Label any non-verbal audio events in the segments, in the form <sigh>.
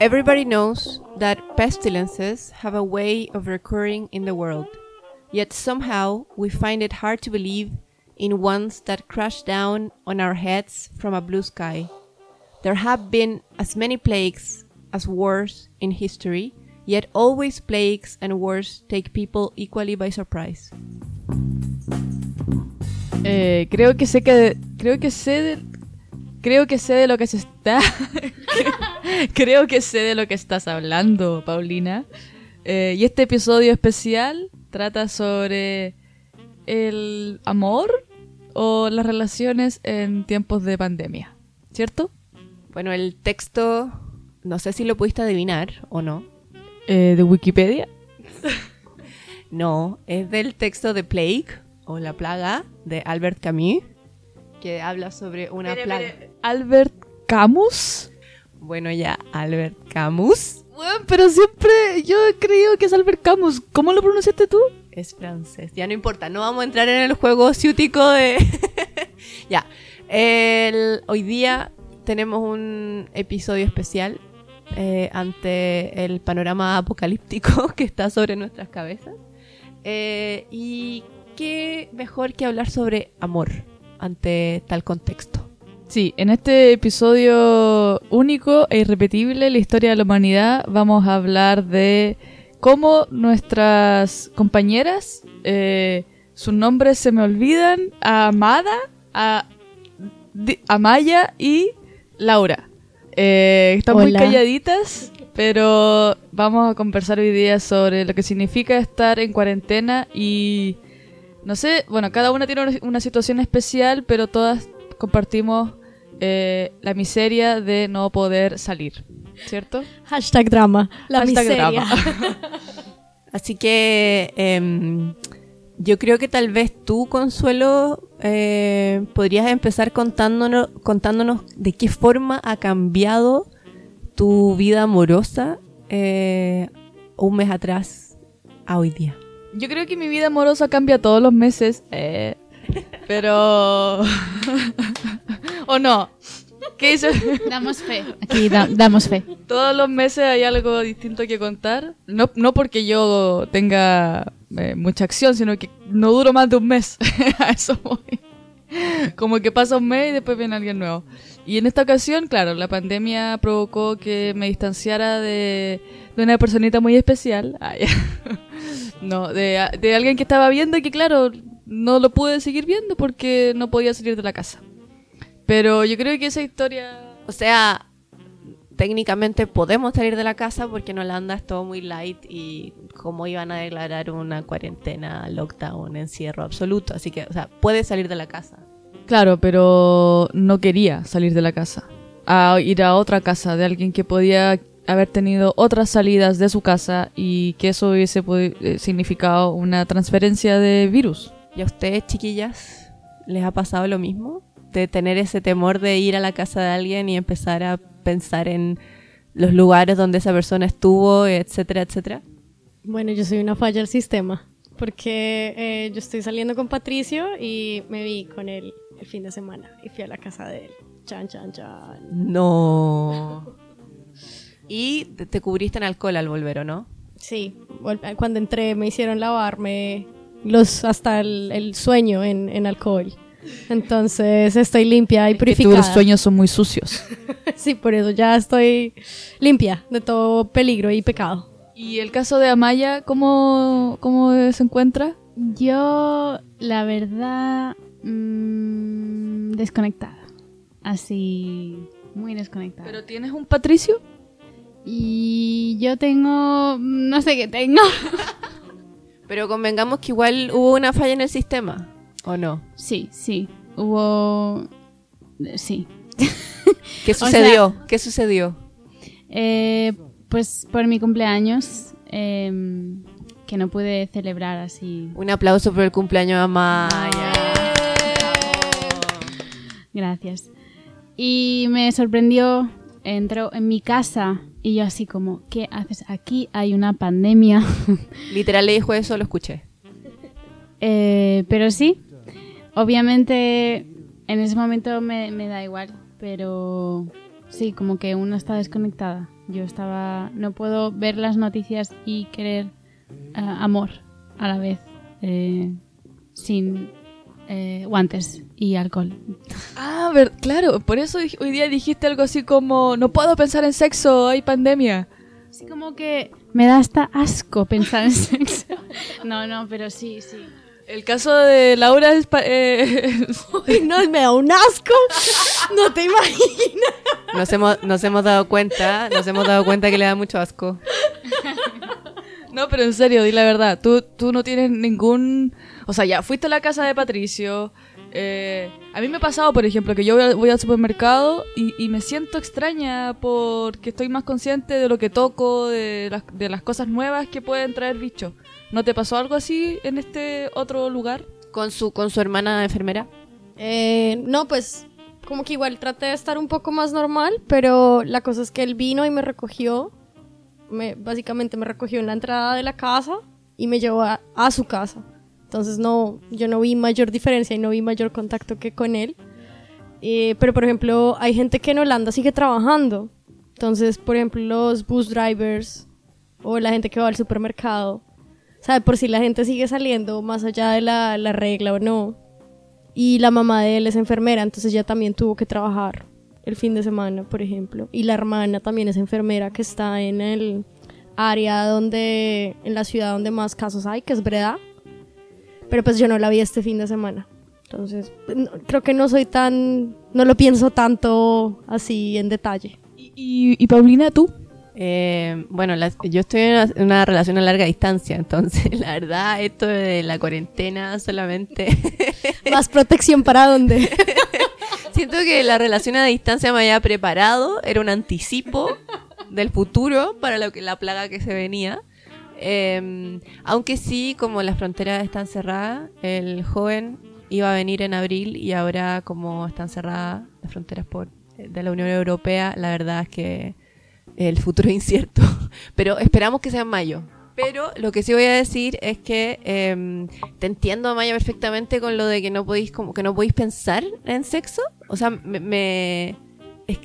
Everybody knows that pestilences have a way of recurring in the world, yet somehow we find it hard to believe in ones that crash down on our heads from a blue sky. There have been as many plagues as wars in history, yet always plagues and wars take people equally by surprise. Eh, creo que sé que creo que sé de, creo que sé de lo que se está <laughs> <laughs> creo que sé de lo que estás hablando, Paulina. Eh, y este episodio especial trata sobre el amor o las relaciones en tiempos de pandemia, ¿cierto? Bueno, el texto, no sé si lo pudiste adivinar o no. Eh, de Wikipedia. <laughs> No, es del texto de Plague o La Plaga de Albert Camus, que habla sobre una plaga. Albert Camus. Bueno, ya, Albert Camus Bueno, pero siempre yo he creído que es Albert Camus. ¿Cómo lo pronunciaste tú? es francés. Ya no importa, no vamos a entrar en el juego ciútico de... <laughs> ya, el, hoy día tenemos un episodio especial eh, ante el panorama apocalíptico <laughs> que está sobre nuestras cabezas. Eh, y qué mejor que hablar sobre amor ante tal contexto. Sí, en este episodio único e irrepetible la historia de la humanidad vamos a hablar de cómo nuestras compañeras, eh, sus nombres se me olvidan, a Amada, a Di- Amaya y Laura. Eh, están muy calladitas, pero vamos a conversar hoy día sobre lo que significa estar en cuarentena y no sé, bueno, cada una tiene una situación especial, pero todas compartimos eh, la miseria de no poder salir, ¿cierto? Hashtag drama. La Hashtag miseria. drama. <laughs> Así que em, yo creo que tal vez tú, Consuelo, eh, podrías empezar contándonos, contándonos de qué forma ha cambiado tu vida amorosa eh, un mes atrás a hoy día. Yo creo que mi vida amorosa cambia todos los meses, eh, pero... <laughs> ¿O no? ¿Qué dice? Damos fe. Aquí da- damos fe. Todos los meses hay algo distinto que contar. No, no porque yo tenga eh, mucha acción, sino que no duro más de un mes. <laughs> A eso voy. Como que pasa un mes y después viene alguien nuevo. Y en esta ocasión, claro, la pandemia provocó que me distanciara de, de una personita muy especial. Ah. <laughs> No, de, de alguien que estaba viendo y que, claro, no lo pude seguir viendo porque no podía salir de la casa. Pero yo creo que esa historia... O sea, técnicamente podemos salir de la casa porque en Holanda es todo muy light y como iban a declarar una cuarentena, lockdown, encierro absoluto. Así que, o sea, puedes salir de la casa. Claro, pero no quería salir de la casa. A ir a otra casa de alguien que podía haber tenido otras salidas de su casa y que eso hubiese eh, significado una transferencia de virus. ¿Y a ustedes, chiquillas, les ha pasado lo mismo? De tener ese temor de ir a la casa de alguien y empezar a pensar en los lugares donde esa persona estuvo, etcétera, etcétera. Bueno, yo soy una falla del sistema. Porque eh, yo estoy saliendo con Patricio y me vi con él el fin de semana. Y fui a la casa de él. Chan, chan, chan. No. <laughs> Y te, te cubriste en alcohol al volver, ¿o no? Sí, cuando entré me hicieron lavarme los hasta el, el sueño en, en alcohol. Entonces estoy limpia y Que purificada. tus sueños son muy sucios. <laughs> Sí, por eso ya estoy limpia de todo peligro y pecado. ¿Y el caso de Amaya, cómo, cómo se encuentra? Yo, la verdad, mm, desconectada. Así, muy desconectada. ¿Pero tienes un Patricio? Y yo tengo, no sé qué tengo. <laughs> Pero convengamos que igual hubo una falla en el sistema, ¿o no? Sí, sí, hubo, sí. <laughs> ¿Qué sea- sucedió? ¿Qué sucedió? Eh, pues por mi cumpleaños, em, que no pude celebrar así. Un aplauso por el cumpleaños de Amaya. Gracias. Y me sorprendió, entró en mi casa y yo así como, ¿qué haces aquí? Hay una pandemia. <laughs> Literal le dijo eso, lo escuché. Eh, pero sí, obviamente en ese momento me, me da igual, pero sí, como que uno está desconectada Yo estaba... No puedo ver las noticias y querer eh, amor a la vez. eh, sin eh, guantes y alcohol. Ah, ver, claro, por eso hoy día dijiste algo así como, no puedo pensar en sexo, hay pandemia. Así como que me da hasta asco pensar en <laughs> sexo. No, no, pero sí, sí. El caso de Laura es... pa- eh, <laughs> no, me da un asco. No te imaginas. Nos hemos, nos hemos dado cuenta, nos hemos dado cuenta que le da mucho asco. no, pero en serio, di la verdad, tú, tú no tienes ningún... O sea, ya, fuiste a la casa de Patricio. eh, a mí me ha pasado, por ejemplo, que yo voy, al- voy al supermercado y, y me siento extraña porque estoy más consciente de lo que toco, de las, de las cosas nuevas que pueden traer bichos. ¿No te pasó algo así en este otro lugar? Con su, con su hermana enfermera. Eh, no, pues como que igual traté de estar un poco más normal, pero la cosa es que él vino y me recogió. Me, básicamente me recogió en la entrada de la casa y me llevó a, a su casa. Entonces no, yo no vi mayor diferencia y no vi mayor contacto que con él. Eh, pero por ejemplo, hay gente que en Holanda sigue trabajando. Entonces, por ejemplo, los bus drivers o la gente que va al supermercado. ¿Sabe? Por si la gente sigue saliendo más allá de la, la regla o no. Y la mamá de él es enfermera, entonces ella también tuvo que trabajar el fin de semana, por ejemplo. Y la hermana también es enfermera que está en el área donde, en la ciudad donde más casos hay, que es Breda. Pero pues yo no la vi este fin de semana. Entonces, no- creo que no soy tan, no lo pienso tanto así en detalle. Y, y- y Paulina, tú. Eh, bueno, las- yo estoy en una, en una relación a larga distancia, entonces <laughs> la verdad esto de la cuarentena solamente... <laughs> Más protección para dónde. <laughs> Siento que la relación a distancia me había preparado, era un anticipo del futuro para lo que la plaga que se venía. Eh, aunque sí, como las fronteras están cerradas, el joven iba a venir en abril y ahora como están cerradas las fronteras por, de la Unión Europea, la verdad es que el futuro es <laughs> incierto. Pero esperamos que sea en mayo. Pero lo que sí voy a decir es que eh, te entiendo, Maya, perfectamente con lo de que no podéis, como que no podéis pensar en sexo. O sea, me,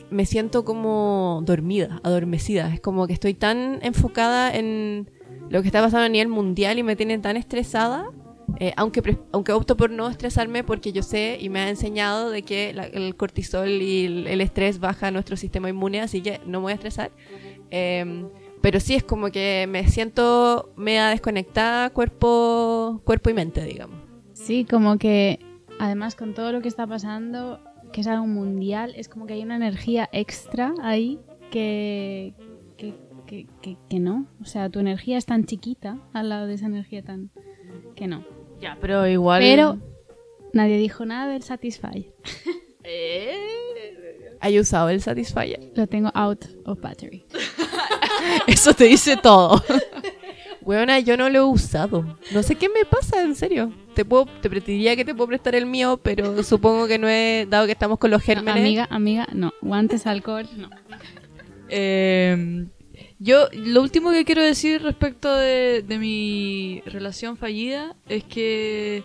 me siento como dormida, adormecida. Es como que estoy tan enfocada en lo que está pasando a nivel mundial y me tiene tan estresada. eh, aunque, aunque opto por no estresarme porque yo sé y me ha enseñado de que la- el cortisol y el, el estrés baja nuestro sistema inmune, así que no me voy a estresar. Eh, pero sí es como que me siento media desconectada cuerpo, cuerpo y mente, digamos. Sí, como que además con todo lo que está pasando, que es algo mundial, es como que hay una energía extra ahí que, que, que, que- que no. O sea, tu energía es tan chiquita al lado de esa energía tan... que no. Ya, pero igual... Pero nadie dijo nada del Satisfyer. <laughs> ¿Hay usado el Satisfyer? Lo tengo out of battery. <laughs> Eso te dice todo. Weona, yo no lo he usado. No sé qué me pasa, en serio. Te puedo, te que te puedo prestar el mío, pero supongo que no he, dado que estamos con los No, gérmenes. amiga, amiga, no. Guantes, alcohol, no. Eh, yo, lo último que quiero decir respecto de, de mi relación fallida es que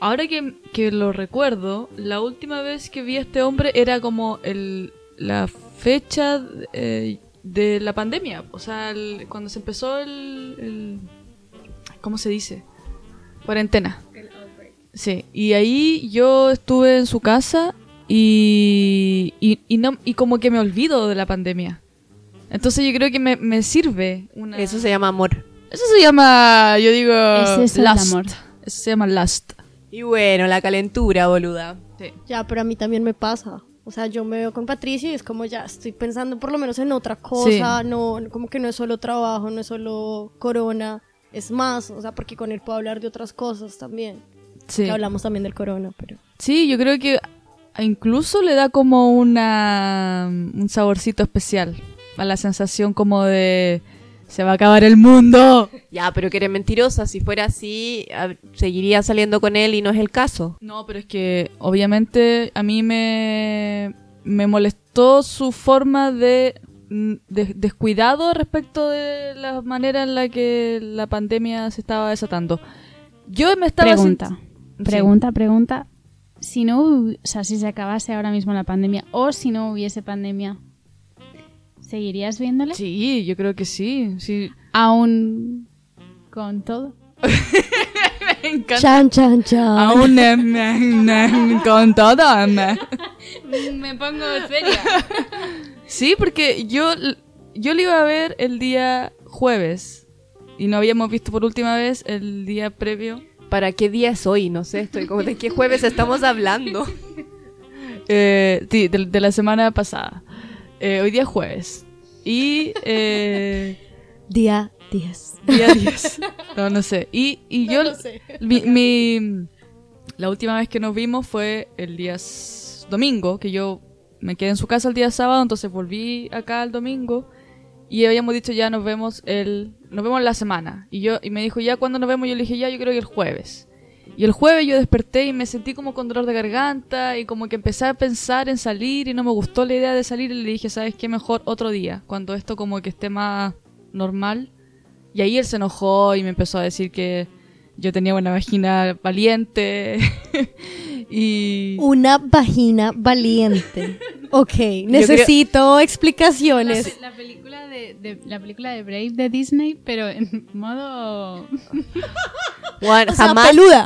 ahora que, que lo recuerdo, la última vez que vi a este hombre era como el, la fecha eh, de la pandemia. O sea, el- cuando se empezó el, el- ¿Cómo se dice? Cuarentena. Sí, y ahí yo estuve en su casa y, y, y no, y como que me olvido de la pandemia. Entonces yo creo que me, me sirve una... Eso se llama amor. Eso se llama, yo digo, es lust. amor. Eso se llama lust. Y bueno, la calentura, boluda. Ya, pero a mí también me pasa. O sea, yo me veo con Patricia y es como ya estoy pensando por lo menos en otra cosa, no, como que no es solo trabajo, no es solo corona, es más, o sea, porque con él puedo hablar de otras cosas también. Sí. Que hablamos también del corona, pero Sí, yo creo que incluso le da como una un saborcito especial a la sensación como de se va a acabar el mundo. <laughs> Ya, pero que eres mentirosa. Si fuera así, a- seguiría saliendo con él y no es el caso. No, pero es que obviamente a mí me, me molestó su forma de, de descuidado respecto de la manera en la que la pandemia se estaba desatando. Yo me estaba Pregunta, Sí. pregunta, pregunta. Si no, o sea, si se acabase ahora mismo la pandemia o si no hubiese pandemia, ¿Seguirías viéndole? Sí, yo creo que sí. sí. Aún con todo. <laughs> Me encanta. Chan, chan, chan. Aún eh, me- me- con todo. me- Me pongo seria. Sí, porque yo, yo lo iba a ver el día jueves y no habíamos visto por última vez el día previo. ¿Para qué día es hoy? No sé, estoy como de qué jueves estamos hablando. <laughs> Eh, sí, de, de la semana pasada. Eh, hoy día es jueves. Y eh, <laughs> Día 10. día 10. No, no sé. Y, y yo... lo sé. Mi, mi- la última vez que nos vimos fue el día domingo, que yo me quedé en su casa el día sábado, entonces volví acá el domingo y habíamos dicho ya nos vemos el nos vemos la semana y yo y me dijo ya cuando nos vemos yo le dije ya yo creo que el jueves y el jueves yo desperté y me sentí como con dolor de garganta y como que empecé a pensar en salir y no me gustó la idea de salir y le dije sabes qué mejor otro día cuando esto como que esté más normal y ahí él se enojó y me empezó a decir que yo tenía una vagina valiente. <laughs> Y Una vagina valiente. <laughs> Ok, necesito explicaciones. La película de, de- la película de Brave de Disney, pero en modo Juan, <laughs> O sea, jamás, peluda.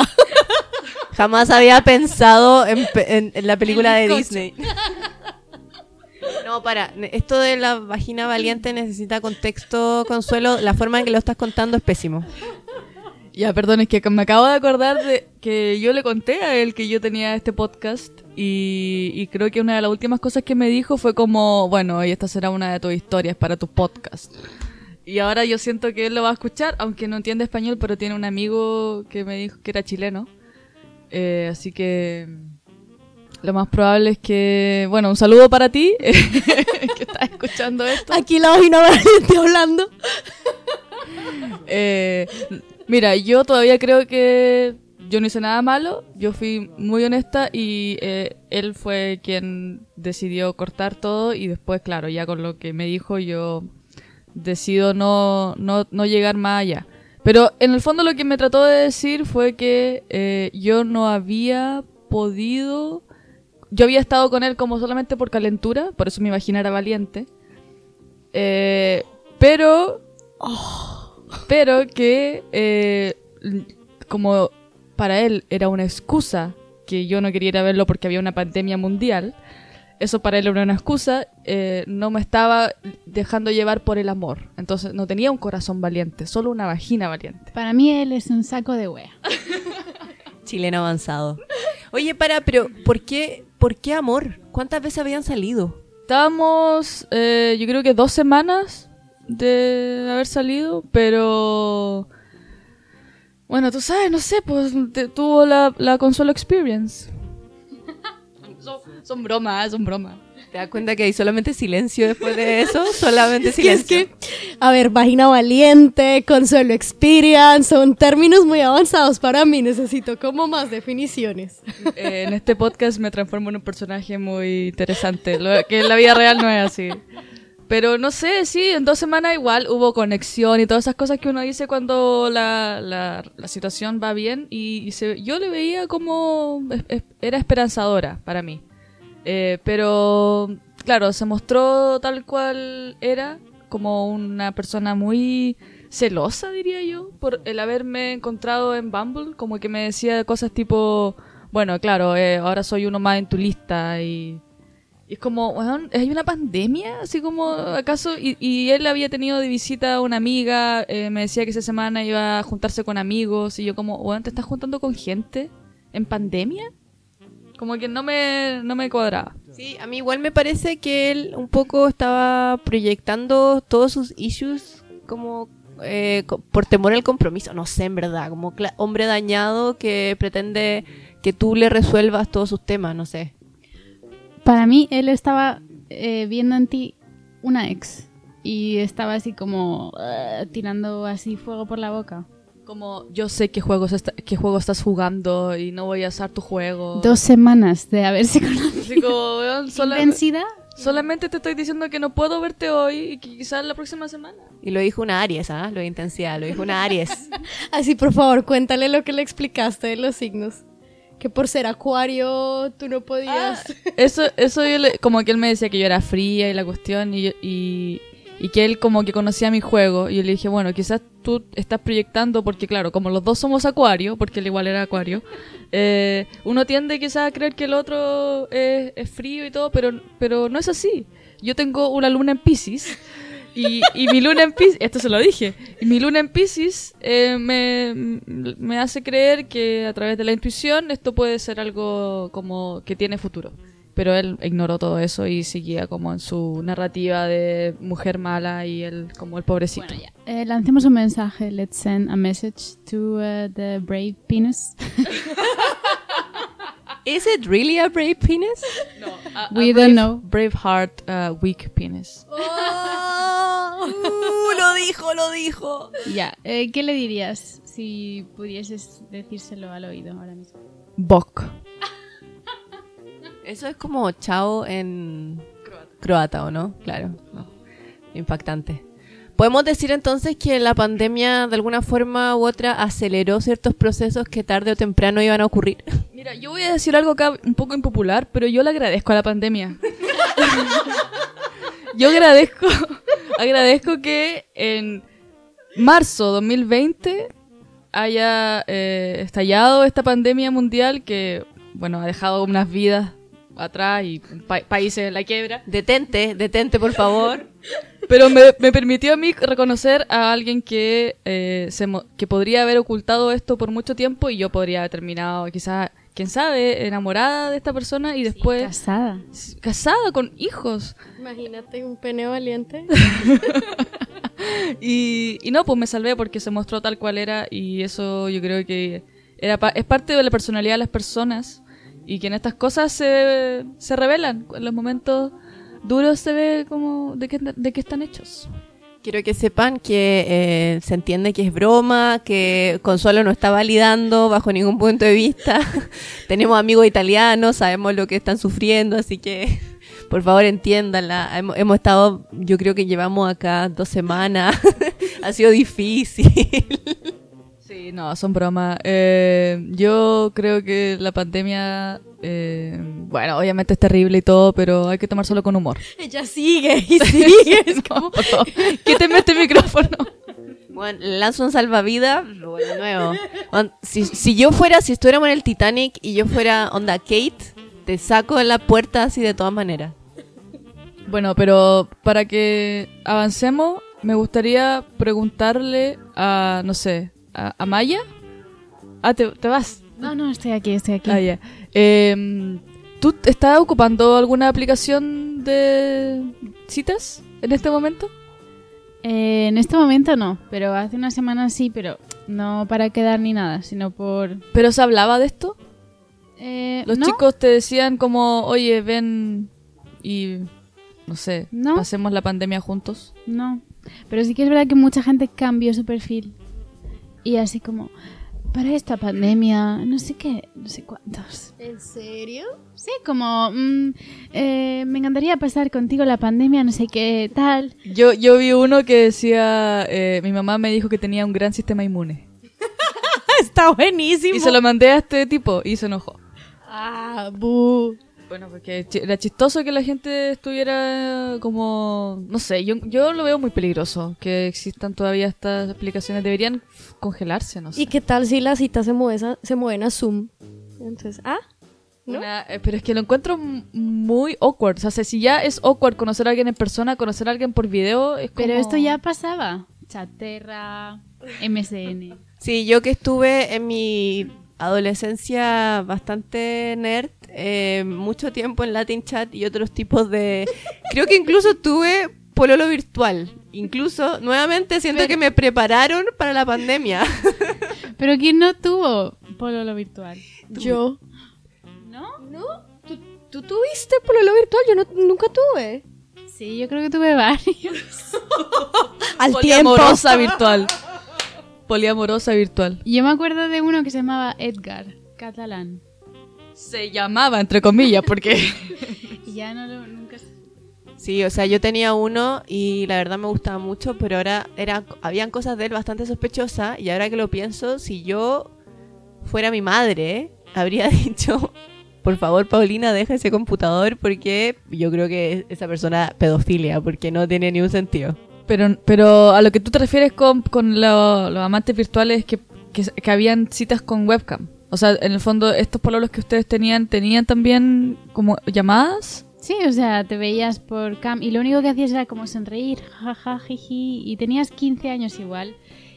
<laughs> jamás había pensado en, en- en la película de bizcocho. Disney. No, para, esto de la vagina valiente necesita contexto, Consuelo. La forma en que lo estás contando es pésimo. Ya, perdón, es que me acabo de acordar de que yo le conté a él que yo tenía este podcast y, y creo que una de las últimas cosas que me dijo fue como, bueno, y esta será una de tus historias para tu podcast. Y ahora yo siento que él lo va a escuchar, aunque no entiende español, pero tiene un amigo que me dijo que era chileno. Eh, así que lo más probable es que, bueno, un saludo para ti, <laughs> que estás escuchando esto. Aquí la valiente <laughs> hablando. Eh, mira, yo todavía creo que yo no hice nada malo, yo fui muy honesta y eh, él fue quien decidió cortar todo y después, claro, ya con lo que me dijo yo decido no, no, no llegar más allá. Pero en el fondo lo que me trató de decir fue que eh, yo no había podido... Yo había estado con él como solamente por calentura, por eso mi vagina era valiente. Eh, pero pero que eh, como para él era una excusa que yo no quería ir a verlo porque había una pandemia mundial, eso para él era una excusa, eh, no me estaba dejando llevar por el amor. Entonces no tenía un corazón valiente, solo una vagina valiente. Para mí él es un saco de wea. <laughs> Chileno avanzado. Oye, para, pero ¿por qué, por qué amor? ¿Cuántas veces habían salido? Estábamos, eh, yo creo que dos semanas de haber salido, pero... Bueno, tú sabes, no sé, pues te- tuvo la, la Consuelo Experience. <laughs> son, son bromas, son bromas. ¿Te das cuenta que hay solamente silencio después de eso? <laughs> Solamente Que es silencio. que, a ver, vagina valiente, consuelo experience, son términos muy avanzados para mí. Necesito como más definiciones. Eh, en este podcast me transformo en un personaje muy interesante, lo que en la vida real no es así. Pero no sé, sí, en dos semanas igual hubo conexión y todas esas cosas que uno dice cuando la, la, situación va bien y, yo le veía como era esperanzadora para mí. Eh, pero claro, se mostró tal cual era, como una persona muy celosa, diría yo, por el haberme encontrado en Bumble, como que me decía cosas tipo, bueno, claro, eh, ahora soy uno más en tu lista y... y es como, weón, ¿hay una pandemia? Así como, ¿acaso? Y, y él había tenido de visita a una amiga, eh, me decía que esa semana iba a juntarse con amigos, y yo como, weón, ¿te estás juntando con gente en pandemia? Como que no me, no me cuadraba. Sí, a mí igual me parece que él un poco estaba proyectando todos sus issues como eh, por temor al compromiso. No sé, en verdad, como hombre dañado que pretende que tú le resuelvas todos sus temas, no sé. Para mí él estaba eh, viendo en ti una ex y estaba así como "Ugh", tirando así fuego por la boca. Como, yo sé qué juegos qué juego estás jugando y no voy a usar tu juego. Dos semanas de haberse <laughs> conocido. Así como, sola- solamente te estoy diciendo que no puedo verte hoy y que quizás la próxima semana. Y lo dijo una Aries, ¿ah? Lo de intensidad, lo dijo una Aries. <laughs> Así, por favor, cuéntale lo que le explicaste de los signos. Que por ser acuario tú no podías. Eso, eso yo le- como que él me decía que yo era fría y la cuestión y, y, y que él como que conocía mi juego y yo le dije, bueno, quizás tú estás proyectando porque claro, como los dos somos acuario, porque él igual era acuario, eh, uno tiende quizás a creer que el otro es, es frío y todo, pero, pero no es así. Yo tengo una luna en Pisces y, y mi luna en Pisces, esto se lo dije, y mi luna en Pisces eh, me, me hace creer que a través de la intuición esto puede ser algo como que tiene futuro. Pero él ignoró todo eso y seguía como en su narrativa de mujer mala y él como el pobrecito. Bueno. Eh, lancemos un mensaje. Let's send a message to uh, the brave penis. <laughs> Is it really a brave penis? No, a- We a don't brave- know. Brave heart, uh, weak penis. Uh, <laughs> lo dijo, lo dijo. ya. eh, ¿Qué le dirías si pudieses decírselo al oído ahora mismo? Bok. <laughs> Eso es como chao en croata, ¿o no? Claro. no. Impactante. Podemos decir entonces que la pandemia de alguna forma u otra aceleró ciertos procesos que tarde o temprano iban a ocurrir. Mira, yo voy a decir algo acá un poco impopular, pero yo le agradezco a la pandemia. <laughs> yo agradezco, agradezco que en marzo 2020 haya eh, estallado esta pandemia mundial que, bueno, ha dejado unas vidas atrás y pa- países en la quiebra. Detente, detente, por favor. <laughs> Pero me, me permitió a mí reconocer a alguien que, eh, se mo- que podría haber ocultado esto por mucho tiempo y yo podría haber terminado, quizás, quién sabe, enamorada de esta persona y después Casada. casada con hijos. Imagínate un pene valiente. <laughs> Y, y no, pues me salvé porque se mostró tal cual era y eso yo creo que era pa- es parte de la personalidad de las personas y que en estas cosas se, se revelan. En los momentos duros se ve como de qué, de qué están hechos. Quiero que sepan que eh, se entiende que es broma, que Consuelo no está validando bajo ningún punto de vista. <laughs> Tenemos amigos italianos, sabemos lo que están sufriendo, así que <laughs> por favor entiéndanla. Hemos, hemos estado, yo creo que llevamos acá dos semanas. <laughs> ha sido difícil. Sí, no, son bromas. Eh, yo creo que la pandemia, eh, bueno, obviamente es terrible y todo, pero hay que tomar solo con humor. Ella sigue y <laughs> sigue. Es como... Favor, Quíteme este micrófono. Bueno, lanzo un salvavidas, de nuevo. Si, si yo fuera, si estuviéramos en el Titanic y yo fuera onda Kate, te saco en la puerta así de todas maneras. Bueno, pero para que avancemos, me gustaría preguntarle a, no sé, a, a Maya. Ah, ¿te, te vas. No, no, estoy aquí, estoy aquí. Ah, ya. Em, ¿Tú estás ocupando alguna aplicación de citas en este momento? Eh, en este momento no, pero hace una semana sí, pero no para quedar ni nada, sino por... ¿Pero se hablaba de esto? Eh, Los ¿no? chicos te decían como, oye, ven y, no sé, No. pasemos la pandemia juntos. No, pero sí que es verdad que mucha gente cambió su perfil. Y así como, para esta pandemia, no sé qué, no sé cuántos. ¿En serio? Sí, como, mm, eh, me encantaría pasar contigo la pandemia, no sé qué, tal. Yo, yo vi uno que decía, eh, mi mamá me dijo que tenía un gran sistema inmune. <laughs> Está buenísimo. Y se lo mandé a este tipo y se enojó. Ah, bu. Bueno, porque era chistoso que la gente estuviera como, no sé, yo, yo lo veo muy peligroso que existan todavía estas aplicaciones. Deberían congelarse, no sé. ¿Y qué tal si las citas se mueven a, se mueven a Zoom? Entonces, ah, ¿no? Una- eh, pero es que lo encuentro muy awkward. O sea, si ya es awkward conocer a alguien en persona, conocer a alguien por video es como... Pero esto ya pasaba. Chaterra, MSN. Sí, yo que estuve en mi adolescencia bastante nerd, eh, mucho tiempo en Latin Chat y otros tipos de... Creo que incluso tuve pololo virtual. Incluso, nuevamente, siento que me prepararon para la pandemia. <laughs> Pero ¿quién no tuvo pololo virtual? Yo. ¿No? ¿No? ¿Tú, tú tuviste pololo virtual? Yo no, nunca tuve. Sí, yo creo que tuve varios. <laughs> Al tiempo. Poliamorosa virtual. Poliamorosa virtual. Yo me acuerdo de uno que se llamaba Edgar, catalán. Se llamaba, entre comillas, porque... <laughs> Ya no lo, nunca... Sí, o sea, yo tenía uno y la verdad me gustaba mucho, pero ahora era, habían cosas de él bastante sospechosas y ahora que lo pienso, si yo fuera mi madre, habría <laughs> dicho, por favor, Paulina, deja ese computador porque yo creo que esa persona pedofilia, porque no tiene ni un sentido. Pero, pero a lo que tú te refieres con, con lo- los amantes virtuales que, que, que habían citas con webcam. O sea, en el fondo, estos pololos que ustedes tenían, ¿tenían también como llamadas? Sí, o sea, te veías por cam y lo único que hacías era como sonreír, jaja, jiji, y tenías 15 años igual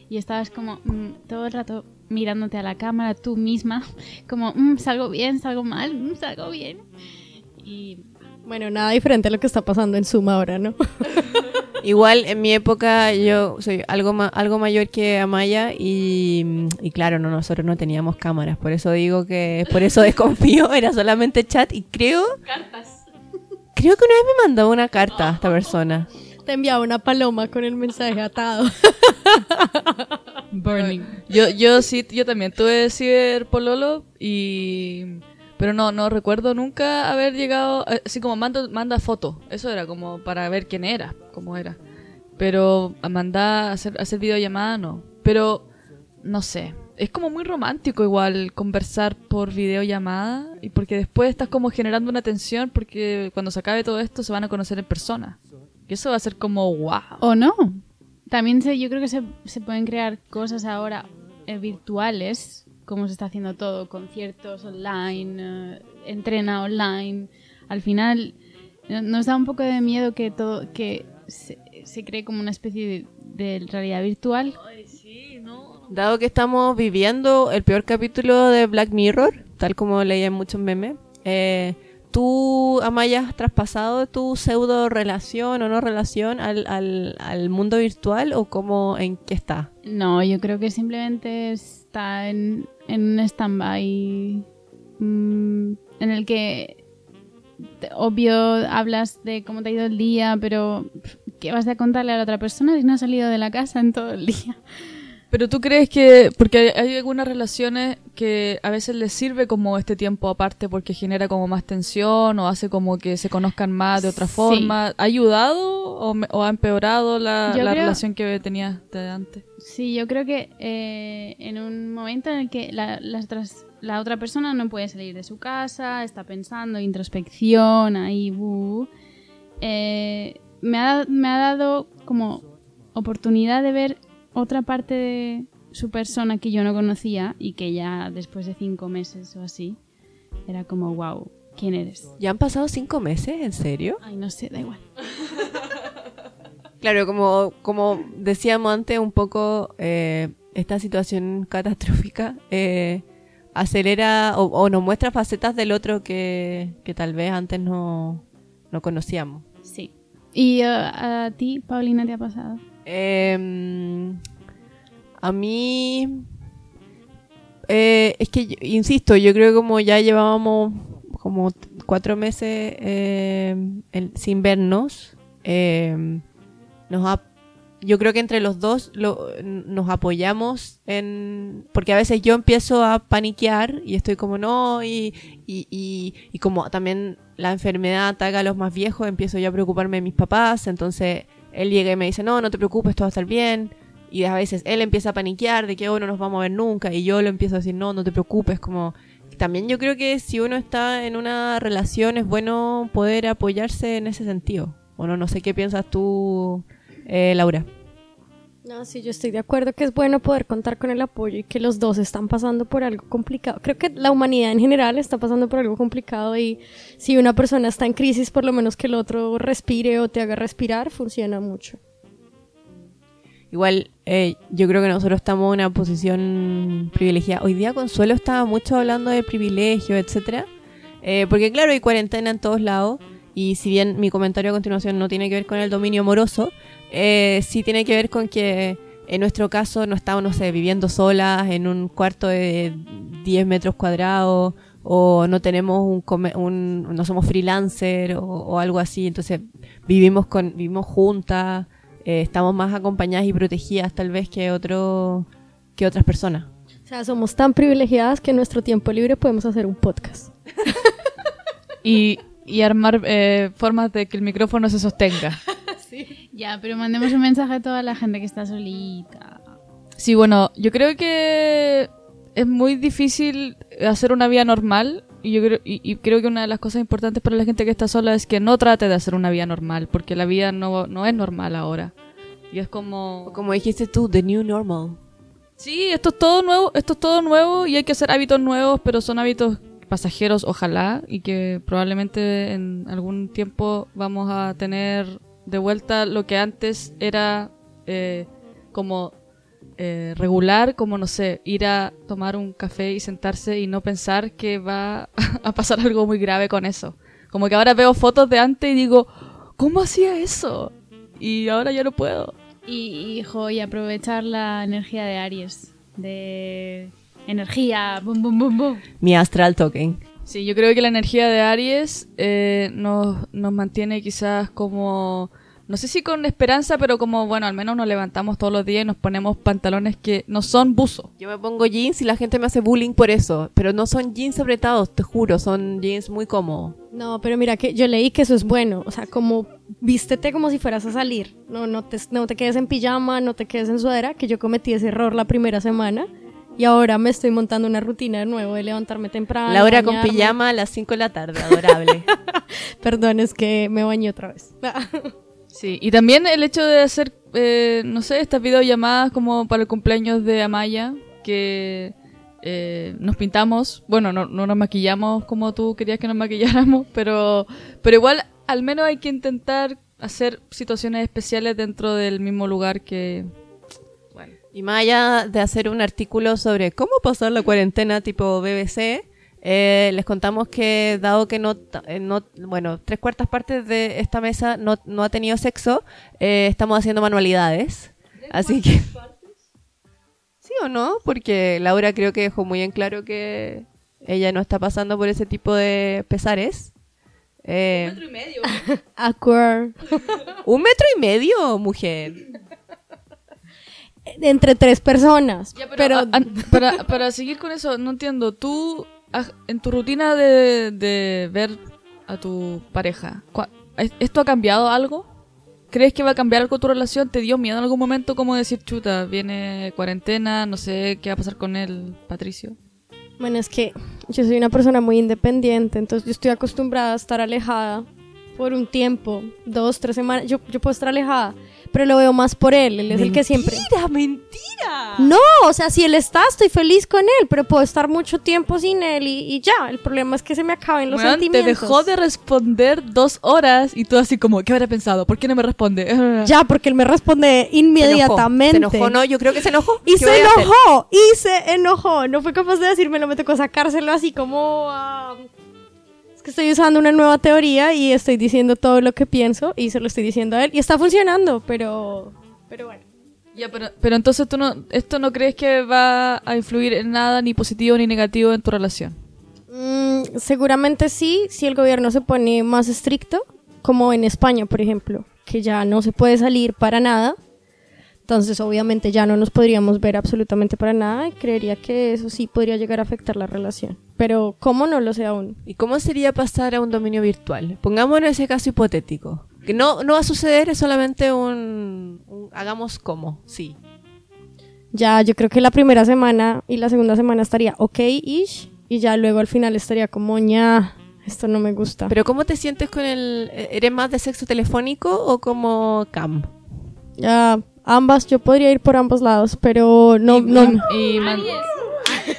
y estabas como mm, todo el rato mirándote a la cámara tú misma, <laughs> como mm, salgo bien, salgo mal, mm, salgo bien. Y Bueno, nada diferente a lo que está pasando en Zoom ahora, ¿no? <laughs> Igual en mi época yo soy algo, ma- algo mayor que Amaya y, y claro, no, nosotros no teníamos cámaras, por eso digo que, por eso desconfío, <laughs> era solamente chat y creo... Creo que una vez me mandó una carta a esta persona. Te enviaba una paloma con el mensaje atado. <laughs> burning. Yo, yo sí, yo también tuve ciberpololo y... Pero no, no recuerdo nunca haber llegado, eh, así como manda, manda foto, eso era como para ver quién era, cómo era. Pero mandar, hacer, hacer videollamada no. Pero, no sé, es como muy romántico igual conversar por videollamada y porque después estás como generando una tensión porque cuando se acabe todo esto se van a conocer en persona. Y eso va a ser como wow. O no. También se, yo creo que se, se pueden crear cosas ahora eh, virtuales, como se está haciendo todo, conciertos online, eh, entrena online. Al final nos da un poco de miedo que todo que se, se cree como una especie de, de realidad virtual. Dado que estamos viviendo el peor capítulo de Black Mirror, tal como leía en muchos memes, eh, ¿tú, Amaya, has traspasado tu pseudo relación o no relación al, al, al mundo virtual o cómo, en qué está? No, yo creo que simplemente está en, en un stand-by mm, en el que, obvio, hablas de cómo te ha ido el día, pero ¿qué vas a contarle a la otra persona si no has salido de la casa en todo el día? Pero tú crees que, porque hay, hay algunas relaciones que a veces les sirve como este tiempo aparte porque genera como más tensión o hace como que se conozcan más de otra Sí. forma. ¿Ha ayudado o, me- o ha empeorado la, Yo la creo- relación que tenías de antes? Sí, yo creo que eh, en un momento en el que la, las otras- la otra persona no puede salir de su casa, está pensando, introspección, ahí, eh, me, ha, me ha dado como oportunidad de ver otra parte de su persona que yo no conocía y que ya después de cinco meses o así era como, wow, ¿quién eres? ¿Ya han pasado cinco meses? ¿En serio? Ay, no sé, da igual. <laughs> Claro, como, como decíamos antes, un poco eh, esta situación catastrófica eh, acelera o, o nos muestra facetas del otro que, que tal vez antes no, no conocíamos. Sí. ¿Y eh, a ti, Paulina, te ha pasado? Eh, a mí, eh, es que, insisto, yo creo que como ya llevábamos como cuatro meses eh, sin vernos, eh, nos yo creo que entre los dos nos apoyamos en... Porque a veces yo empiezo a paniquear y estoy como no, y, y, y, y como también la enfermedad ataca a los más viejos, empiezo yo a preocuparme de mis papás, entonces él llega y me dice, no, no te preocupes, todo va a estar bien. Y a veces él empieza a paniquear de que oh, no nos vamos a ver nunca. Y yo lo empiezo a decir, no, no te preocupes. Como también yo creo que si uno está en una relación es bueno poder apoyarse en ese sentido. Bueno, no sé qué piensas tú, eh, Laura. No, sí, yo estoy de acuerdo que es bueno poder contar con el apoyo y que los dos están pasando por algo complicado. Creo que la humanidad en general está pasando por algo complicado y si una persona está en crisis, por lo menos que el otro respire o te haga respirar, funciona mucho. Igual, eh, yo creo que nosotros estamos en una posición privilegiada. Hoy día Consuelo estaba mucho hablando de privilegio, etcétera. Eh, porque claro, hay cuarentena en todos lados. Y si bien mi comentario a continuación no tiene que ver con el dominio amoroso, eh, sí tiene que ver con que en nuestro caso no estamos, no sé, viviendo solas en un cuarto de 10 metros cuadrados o no tenemos un, come- un no somos freelancer o, o algo así. Entonces vivimos con vivimos juntas, eh, estamos más acompañadas y protegidas tal vez que otro que otras personas. O sea, somos tan privilegiadas que en nuestro tiempo libre podemos hacer un podcast. <laughs> Y, y armar eh, formas de que el micrófono se sostenga. Ya, pero mandemos un mensaje a toda la gente que está solita. Sí, bueno, yo creo que es muy difícil hacer una vida normal. Y yo creo, y, y creo que una de las cosas importantes para la gente que está sola es que no trate de hacer una vida normal, porque la vida no, no es normal ahora. Y es como... O como dijiste tú, the new normal. Sí, esto es todo nuevo, esto es todo nuevo y hay que hacer hábitos nuevos, pero son hábitos pasajeros, ojalá, y que probablemente en algún tiempo vamos a tener de vuelta lo que antes era eh, como eh, regular, como no sé, ir a tomar un café y sentarse y no pensar que va <laughs> a pasar algo muy grave con eso. Como que ahora veo fotos de antes y digo, ¿cómo hacía eso? Y ahora ya no puedo. Y, hijo, y aprovechar la energía de Aries. De energía, bum, bum, bum, bum. Mi astral token. Sí, yo creo que la energía de Aries eh, nos, nos mantiene quizás como, no sé si con esperanza, pero como, bueno, al menos nos levantamos todos los días y nos ponemos pantalones que no son buzo. Yo me pongo jeans y la gente me hace bullying por eso. Pero no son jeans apretados, te juro. Son jeans muy cómodos. No, pero mira que yo leí que eso es bueno. O sea, como vístete como si fueras a salir. No, no te, no te quedes en pijama, no te quedes en sudadera, que yo cometí ese error la primera semana. Y ahora me estoy montando una rutina de nuevo de levantarme temprano. La hora con pijama a las 5 de la tarde, adorable. <laughs> Perdón, es que me bañé otra vez. <laughs> Sí, y también el hecho de hacer, eh, no sé, estas videollamadas como para el cumpleaños de Amaya, que eh, nos pintamos, bueno, no, no nos maquillamos como tú querías que nos maquilláramos, <laughs> pero, pero igual al menos hay que intentar hacer situaciones especiales dentro del mismo lugar que... Bueno, y más allá de hacer un artículo sobre cómo pasar la cuarentena tipo BBC, eh, les contamos que dado que no, eh, no bueno, tres cuartas partes de esta mesa no, no ha tenido sexo, eh, estamos haciendo manualidades. Así que... <laughs> ¿Sí o no? Porque Laura creo que dejó muy en claro que ella no está pasando por ese tipo de pesares. Eh, y medio. <laughs> Awkward. un metro y medio, mujer. Entre tres personas. Ya, pero, pero a- an- para, para seguir con eso, no entiendo. Tú, en tu rutina de, de ver a tu pareja, cua- ¿es- ¿esto ha cambiado algo? ¿Crees que va a cambiar algo tu relación? ¿Te dio miedo en algún momento como decir, chuta, viene cuarentena, no sé qué va a pasar con él, Patricio? Bueno, es que yo soy una persona muy independiente, entonces yo estoy acostumbrada a estar alejada por un tiempo, dos, tres semanas. Yo, yo puedo estar alejada, pero lo veo más por él. Él es el que siempre. Mentira, mentira. No, o sea, si él está, estoy feliz con él, pero puedo estar mucho tiempo sin él y, y ya. El problema es que se me acaben los Weón, te sentimientos. dejó de responder dos horas y tú así como, ¿qué habrá pensado? ¿Por qué no me responde? <laughs> Ya, porque él me responde inmediatamente. Se enojó, no, yo creo que se enojó. Y ¿Qué se enojó, y se enojó. No fue capaz de decírmelo, me tocó sacárselo así como... Es que estoy usando una nueva teoría y estoy diciendo todo lo que pienso y se lo estoy diciendo a él. Y está funcionando, pero... Pero bueno. Ya, pero, pero entonces tú no, esto no crees que va a influir en nada ni positivo ni negativo en tu relación. Mm, seguramente sí, si el gobierno se pone más estricto, como en España, por ejemplo, que ya no se puede salir para nada. Entonces, obviamente, ya no nos podríamos ver absolutamente para nada y creería que eso sí podría llegar a afectar la relación. Pero, ¿cómo no lo sé aún? ¿Y cómo sería pasar a un dominio virtual? Pongámonos ese caso hipotético. Que no, no va a suceder, es solamente un, un- hagamos como, sí. Ya, yo creo que la primera semana y la segunda semana estaría ok-ish y ya luego al final estaría como, ña, esto no me gusta. Pero ¿cómo te sientes con el... ¿Eres más de sexo telefónico o como cam? Ya, ambas, yo podría ir por ambos lados, pero no, y, no, y man-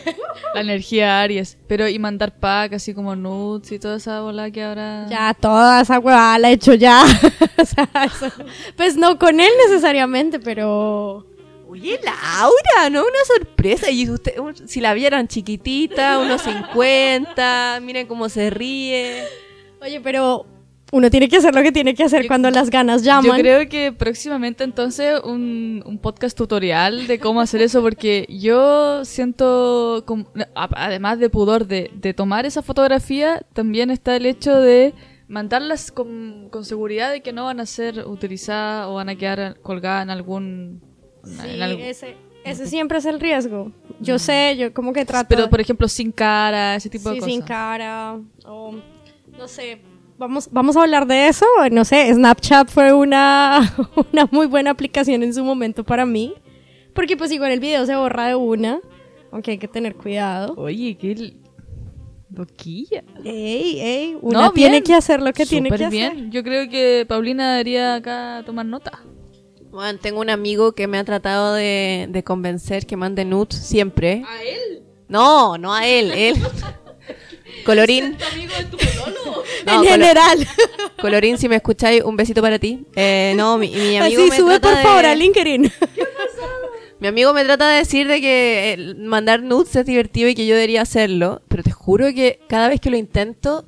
<laughs> la energía Aries. Pero y mandar pack así como nudes y toda esa bola que ahora. Ya, toda esa huevada la he hecho ya. <laughs> O sea, eso- Pues no con él necesariamente, pero... Oye, Laura, ¿no? Una sorpresa. Y usted, si la vieran chiquitita, unos 50, miren cómo se ríe. Oye, pero uno tiene que hacer lo que tiene que hacer Yo- cuando las ganas llaman. Yo creo que próximamente entonces un, un podcast tutorial de cómo hacer eso porque yo siento, como- además de pudor de, de tomar esa fotografía, también está el hecho de mandarlas con, con seguridad de que no van a ser utilizadas o van a quedar colgadas en algún... Sí, en algún- ese, ese siempre es el riesgo. Yo sé, yo como que trato... pero por ejemplo sin cara, ese tipo de sí, cosas. sin cara, o no sé... Vamos, vamos a hablar de eso. No sé, Snapchat fue una, <laughs> una muy buena aplicación en su momento para mí. Porque pues igual el video se borra de una. Aunque hay que tener cuidado. Oye, qué, Loquilla. Ey, ey, una No, tiene que hacer lo que tiene Súper que hacer. bien. Yo creo que Paulina debería acá tomar nota. Bueno, tengo un amigo que me ha tratado de, de convencer que mande nudes siempre. ¿A él? No, no a él, él. <laughs> Colorín. No, en general. <laughs> Colorín, si me escucháis, un besito para ti. Eh, no, mi, mi amigo Así, me sube trata por de- favor a LinkedIn. <laughs> Mi amigo me trata de decir de que eh, mandar nudes es divertido y que yo debería hacerlo, pero te juro que cada vez que lo intento,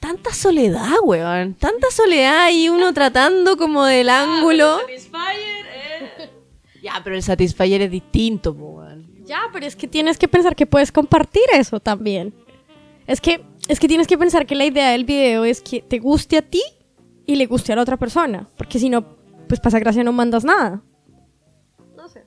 tanta soledad, weón. Tanta soledad y uno tratando como del ángulo. Ya, pero el Satisfyer es distinto, weón. Ya, pero es que tienes que pensar que puedes compartir eso también. Es que, es que tienes que pensar que la idea del video es que te guste a ti y le guste a la otra persona. Porque si no, pues pasa gracia no mandas nada. No sé.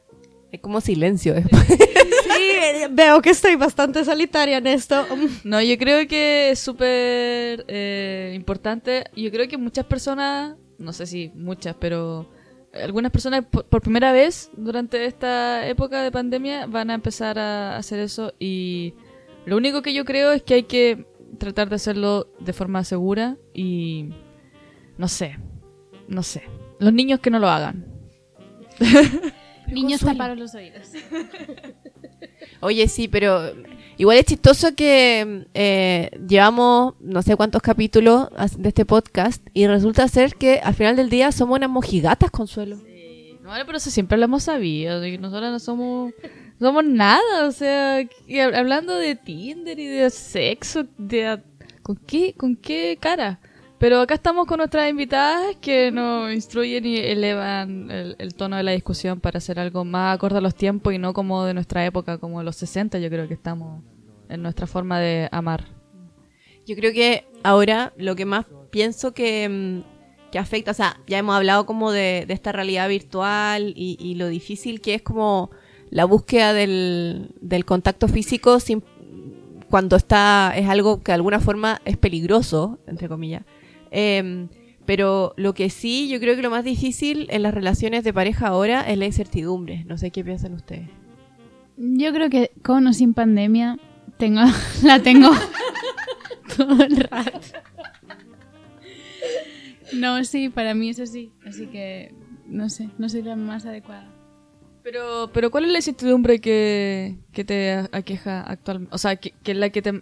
Es como silencio después. Sí, eh, <laughs> veo que estoy bastante solitaria en esto. No, yo creo que es súper eh, importante. Yo creo que muchas personas, no sé si muchas, pero algunas personas por, por primera vez durante esta época de pandemia van a empezar a hacer eso y lo único que yo creo es que hay que tratar de hacerlo de forma segura y no sé, no sé. Los niños que no lo hagan. <laughs> Niños taparon los oídos. <laughs> Oye, sí, pero igual es chistoso que eh, llevamos no sé cuántos capítulos de este podcast y resulta ser que al final del día somos unas mojigatas, Consuelo. No, vale, pero eso siempre lo hemos sabido, de que nosotros no somos, no somos nada, o sea, hab- hablando de Tinder y de sexo, de, ¿con qué, con qué cara? Pero acá estamos con nuestras invitadas que nos instruyen y elevan el, el tono de la discusión para hacer algo más acorde a los tiempos y no como de nuestra época, como los 60, yo creo que estamos en nuestra forma de amar. Yo creo que ahora lo que más pienso que, mm, que afecta, o sea, ya hemos hablado como de, de esta realidad virtual y, y lo difícil que es como la búsqueda del, del contacto físico cuando está, es algo que de alguna forma es peligroso, entre comillas. Em, pero lo que sí, yo creo que lo más difícil en las relaciones de pareja ahora es la incertidumbre. No sé qué piensan ustedes. Yo creo que con o sin pandemia tengo, <laughs> la tengo <laughs> todo el rato. No, sí, para mí eso sí. Así que no sé, no soy la más adecuada. Pero, pero ¿cuál es la incertidumbre que, que te aqueja actualmente? O sea, que, que es la que te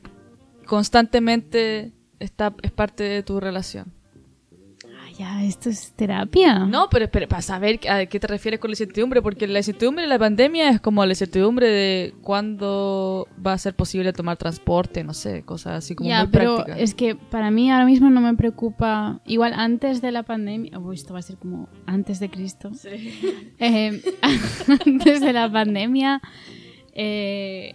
constantemente está, es parte de tu relación. Ya, esto es terapia. No, pero espera, para saber a qué te refieres con la incertidumbre, porque la incertidumbre de la pandemia es como la incertidumbre de cuándo va a ser posible tomar transporte, no sé, cosas así como ya, muy pero prácticas. es que para mí ahora mismo no me preocupa. Igual antes de la pandemia. Uy, esto va a ser como antes de Cristo. <laughs> Eh, <laughs> antes de la pandemia. eh,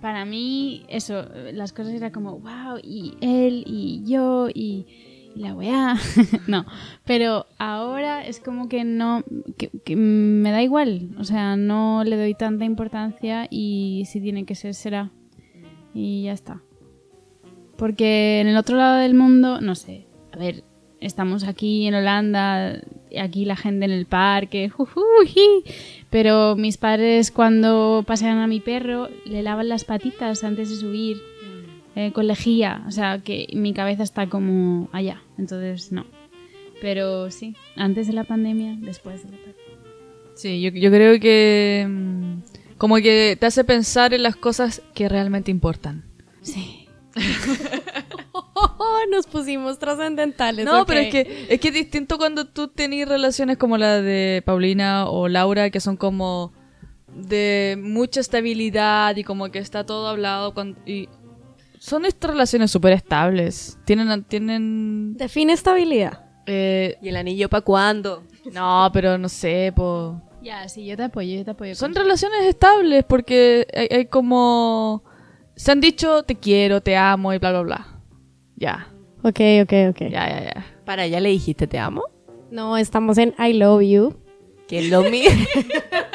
para mí, eso, las cosas eran como, wow, y él, y yo, y la weá. <laughs> no, pero ahora es como que no, que, me da igual. O sea, no le doy tanta importancia y si tiene que ser, será. Y ya está. Porque en el otro lado del mundo, no sé, a ver, estamos aquí en Holanda, aquí la gente en el parque, jujuji, pero mis padres cuando pasean a mi perro le lavan las patitas antes de subir eh, con lejía, o sea que mi cabeza está como allá, entonces no. Pero sí, antes de la pandemia, después de la pandemia. Sí, yo, yo creo que mm, como que te hace pensar en las cosas que realmente importan. Sí. Oh, <laughs> nos pusimos trascendentales. No, pero es que, es que es distinto cuando tú tenés relaciones como la de Paulina o Laura, que son como de mucha estabilidad y como que está todo hablado. con- y son estas relaciones súper estables. Tienen, tienen Define estabilidad. eh, ¿Y el anillo para cuándo? no, pero no sé, po. Ya, sí, yo te apoyo, yo te apoyo. Son relaciones estables porque hay, hay como... Se han dicho te quiero, te amo y bla, bla, bla. Ya, Ok, ok, ok. ya, ya, ya. Para, ¿ya le dijiste te amo? No, estamos en I love you. Que es lo mío. <laughs>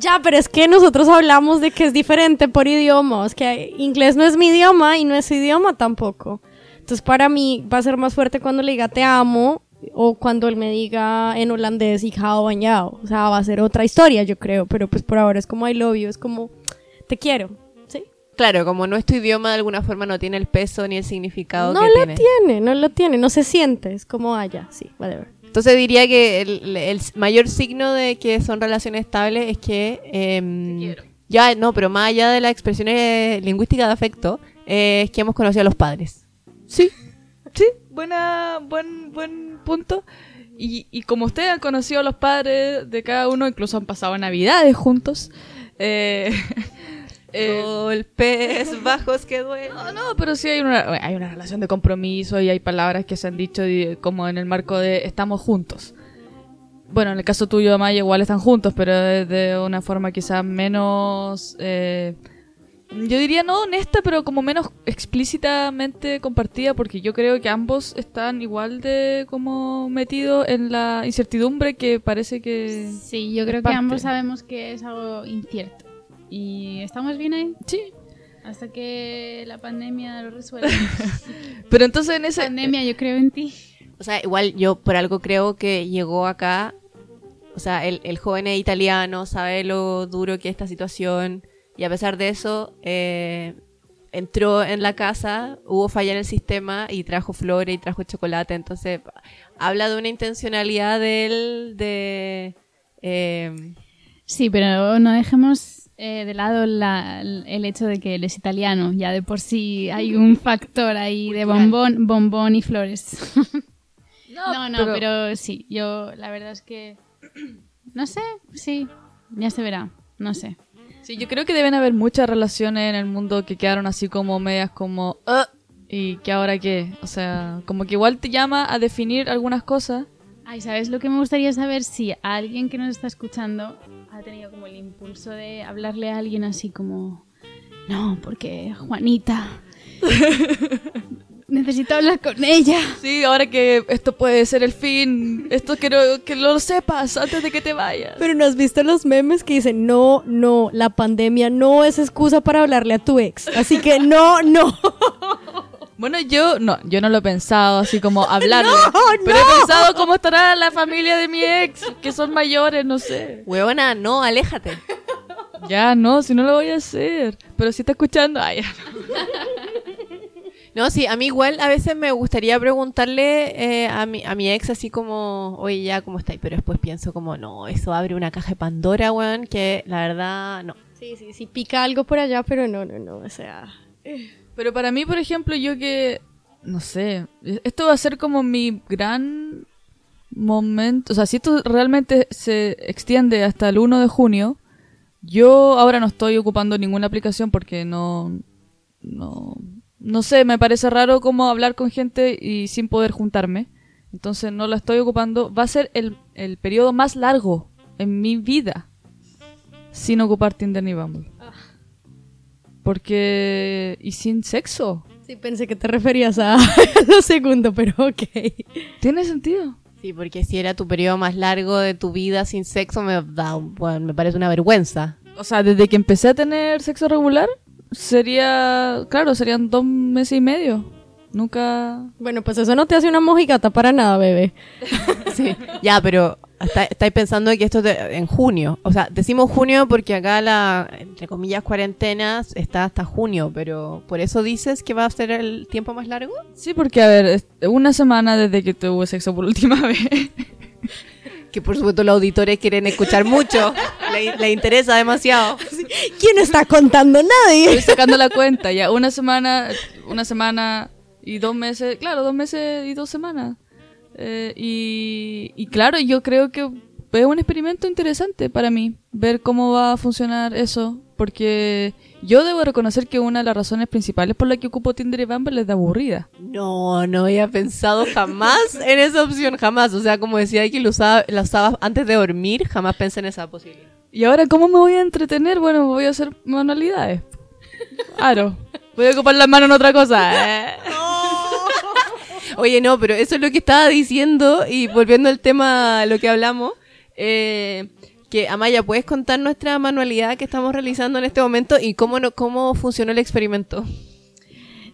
Ya, pero es que nosotros hablamos de que es diferente por idiomas, que inglés no es mi idioma y no es su idioma tampoco. Entonces para mí va a ser más fuerte cuando le diga te amo o cuando él me diga en holandés y hao bañado. O sea, va a ser otra historia, yo creo, pero pues por ahora es como I love you, es como te quiero, ¿sí? Claro, como no es tu idioma, de alguna forma no tiene el peso ni el significado No que lo tiene. tiene, no lo tiene, no se siente, es como allá, sí, whatever. Entonces diría que el, el mayor signo de que son relaciones estables es que... em, ya, no, pero más allá de las expresiones lingüísticas de afecto, eh, es que hemos conocido a los padres. Sí, sí, buena, buen, buen punto. Y, y como ustedes han conocido a los padres de cada uno, incluso han pasado navidades juntos. Eh, <laughs> eh, Golpes <laughs> bajos que duelen. no, no, pero sí hay una, hay una relación de compromiso y hay palabras que se han dicho y- como en el marco de estamos juntos. Bueno, en el caso tuyo, Amaya, igual están juntos, pero de, de una forma quizás menos... eh, yo diría no honesta, pero como menos explícitamente compartida, porque yo creo que ambos están igual de como metidos en la incertidumbre que parece que... Sí, yo creo que ambos sabemos que es algo incierto. Y estamos bien ahí Sí. hasta que la pandemia lo resuelva. <laughs> Pero entonces en ese... pandemia, yo creo en ti. O sea, igual yo por algo creo que llegó acá. O sea, el, el joven es italiano, sabe lo duro que es esta situación. Y a pesar de eso, eh, entró en la casa, hubo falla en el sistema y trajo flores y trajo chocolate. Entonces, habla de una intencionalidad de él de. eh, Sí, pero no dejemos eh, de lado la- el hecho de que él es italiano. Ya de por sí hay un <laughs> factor ahí de bombón, bombón y flores. <laughs> no, no, pero... sí, yo la verdad es que... <clears throat> No sé, sí, ya se verá, no sé. Sí, yo creo que deben haber muchas relaciones en el mundo que quedaron así como medias como... "Ah", y que ahora qué. O sea, como que igual te llama a definir algunas cosas. Ay, ¿sabes lo que me gustaría saber? Si alguien que nos está escuchando ha tenido como el impulso de hablarle a alguien así como... No, porque Juanita... <laughs> Necesito hablar con ella. Sí, ahora que esto puede ser el fin, esto quiero que lo sepas antes de que te vayas. Pero ¿no has visto los memes que dicen, no, no, la pandemia no es excusa para hablarle a tu ex? Así que no, no. <laughs> Bueno, yo no, yo no lo he pensado así como <laughs> hablarle. No, Pero no. he pensado cómo estará la familia de mi ex, que son mayores, no sé. Huevona, no, aléjate. Ya, no, si no lo voy a hacer. Pero si está escuchando, ay. No, sí, a mí igual a veces me gustaría preguntarle eh, a, mi, a mi ex así como, oye, ya, ¿cómo estáis? Pero después pienso como, no, eso abre una caja de Pandora, weón, que la verdad, no. Sí, sí, sí, pica algo por allá, pero no, no, no, o sea... Pero para mí, por ejemplo, yo que, no sé, esto va a ser como mi gran momento, o sea, si esto realmente se extiende hasta el 1 de junio, yo ahora no estoy ocupando ninguna aplicación porque no, no, no sé, me parece raro como hablar con gente y sin poder juntarme, entonces no la estoy ocupando, va a ser el, el periodo más largo en mi vida sin ocupar Tinder ni Bumble. Porque... ¿Y sin sexo? Sí, pensé que te referías a <laughs> lo segundo, pero ok. ¿Tiene sentido? Sí, porque si era tu periodo más largo de tu vida sin sexo, me, da, un- bueno, me parece una vergüenza. O sea, desde que empecé a tener sexo regular, sería... Claro, serían dos meses y medio. Nunca... Bueno, pues eso no te hace una mojigata para nada, bebé. <laughs> Sí, ya, pero está- estáis pensando que esto es de- en junio. O sea, decimos junio porque acá la, entre comillas, cuarentena está hasta junio, pero ¿por eso dices que va a ser el tiempo más largo? Sí, porque, a ver, una semana desde que tuve sexo por última <laughs> vez. Que por supuesto los auditores quieren escuchar mucho, le, le interesa demasiado. ¿Quién está contando? Nadie. Estoy sacando la cuenta, ya. Una semana, una semana y dos meses. Claro, dos meses y dos semanas. Eh, y, y claro, yo creo que es un experimento interesante para mí. Ver cómo va a funcionar eso. Porque yo debo reconocer que una de las razones principales por la que ocupo Tinder y Bumble es de aburrida. No, no había pensado jamás <laughs> en esa opción, jamás. O sea, como decía que lo usaba, la usaba antes de dormir, jamás pensé en esa posibilidad. Y ahora, ¿cómo me voy a entretener? Bueno, voy a hacer manualidades. Claro. Voy a ocupar las manos en otra cosa. Eh. <laughs> Oye, no, pero eso es lo que estaba diciendo y volviendo al tema lo que hablamos, eh, que Amaya, ¿puedes contar nuestra manualidad que estamos realizando en este momento y cómo, no, cómo funcionó el experimento?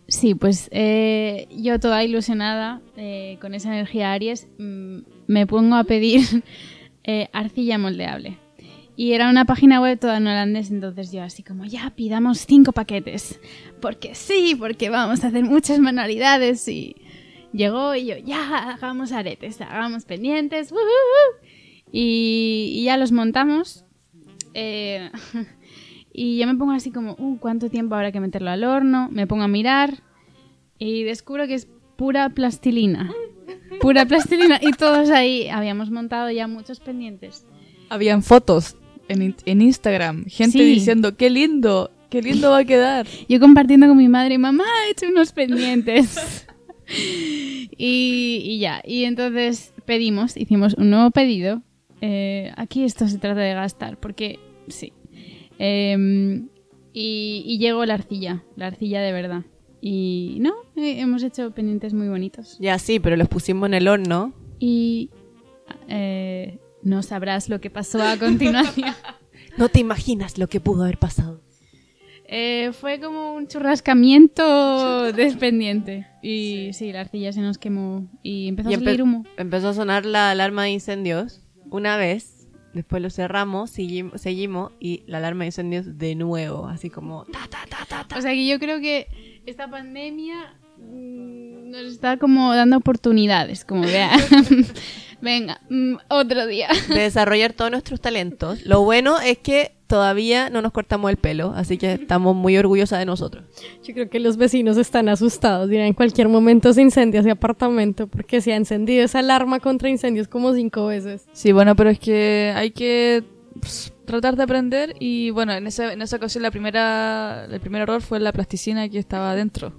Sí, pues eh, yo toda ilusionada eh, con esa energía Aries mm, me pongo a pedir <laughs> eh, arcilla moldeable. Y era una página web toda en holandés, entonces yo así como, ya, pidamos cinco paquetes. Porque sí, porque vamos a hacer muchas manualidades y llegó y yo, ya, hagamos aretes, hagamos pendientes. ¡uh, uh, uh! Y, y ya los montamos. Eh, <laughs> y yo me pongo así como, uh, ¿cuánto tiempo habrá que meterlo al horno? Me pongo a mirar y descubro que es pura plastilina. Pura plastilina. Y todos ahí habíamos montado ya muchos pendientes. Habían fotos en, en Instagram, gente Sí. diciendo, qué lindo, qué lindo va a quedar. Yo compartiendo con mi madre, mamá, he hecho unos pendientes. <laughs> y, y ya, y entonces pedimos, hicimos un nuevo pedido. Eh, aquí esto se trata de gastar, porque sí. Em, y, y llegó la arcilla, la arcilla de verdad. Y no, eh, hemos hecho pendientes muy bonitos. Ya sí, pero los pusimos en el horno. Y eh, no sabrás lo que pasó a continuación. <laughs> No te imaginas lo que pudo haber pasado. Eh, fue como un churrascamiento despendiente. Y sí, la arcilla se nos quemó y empezó Y a salir humo. empezó a sonar la alarma de incendios una vez, después lo cerramos, seguimos, seguimos y la alarma de incendios de nuevo, así como ta ta ta ta ta. O sea que yo creo que esta pandemia mm, nos está como dando oportunidades, como vea. <laughs> <laughs> Venga, mm, otro día. de desarrollar todos nuestros talentos. Lo bueno es que todavía no nos cortamos el pelo, así que estamos muy orgullosas de nosotros. Yo creo que los vecinos están asustados. Dirán, en cualquier momento se incendia ese apartamento porque se ha encendido esa alarma contra incendios como cinco veces. Sí, bueno, pero es que hay que pues, tratar de aprender y bueno, en esa, en esa ocasión la primera, el primer error fue la plasticina que estaba dentro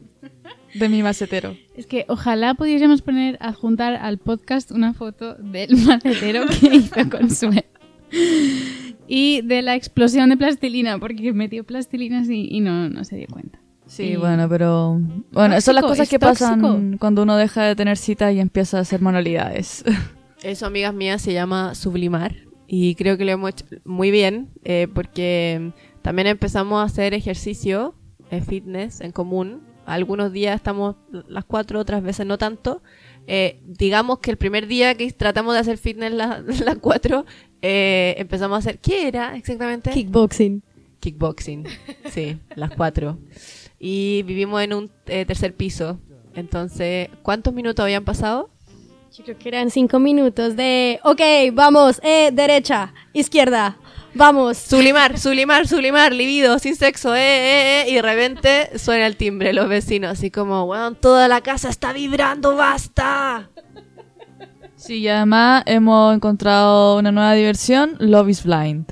de mi macetero. Es que ojalá pudiésemos poner, adjuntar al podcast una foto del <laughs> macetero que hizo Consuelo. Y de la explosión de plastilina, porque metió plastilina así y no, no se dio cuenta. Sí, Y- bueno, pero bueno, esas son las Tóxico, cosas que pasan tóxico. cuando uno deja de tener cita y empieza a hacer manualidades. <laughs> Eso, amigas mías, se llama sublimar y creo que lo hemos hecho muy bien eh, porque también empezamos a hacer ejercicio, eh, fitness en común. Algunos días estamos las cuatro, otras veces no tanto. Eh, digamos que el primer día que tratamos de hacer fitness la- <laughs> las cuatro, eh, empezamos a hacer... ¿Qué era exactamente? Kickboxing. Kickboxing, sí, las cuatro. Y vivimos en un eh, tercer piso. Entonces, ¿cuántos minutos habían pasado? Yo creo que eran cinco minutos de, ok, vamos, eh, derecha, izquierda, vamos. Sublimar, sublimar, sublimar, libido, sin sexo, eh, eh, eh. Y de repente suena el timbre los vecinos, así como, weón, toda la casa está vibrando, basta. Sí, y además hemos encontrado una nueva diversión, Love is Blind.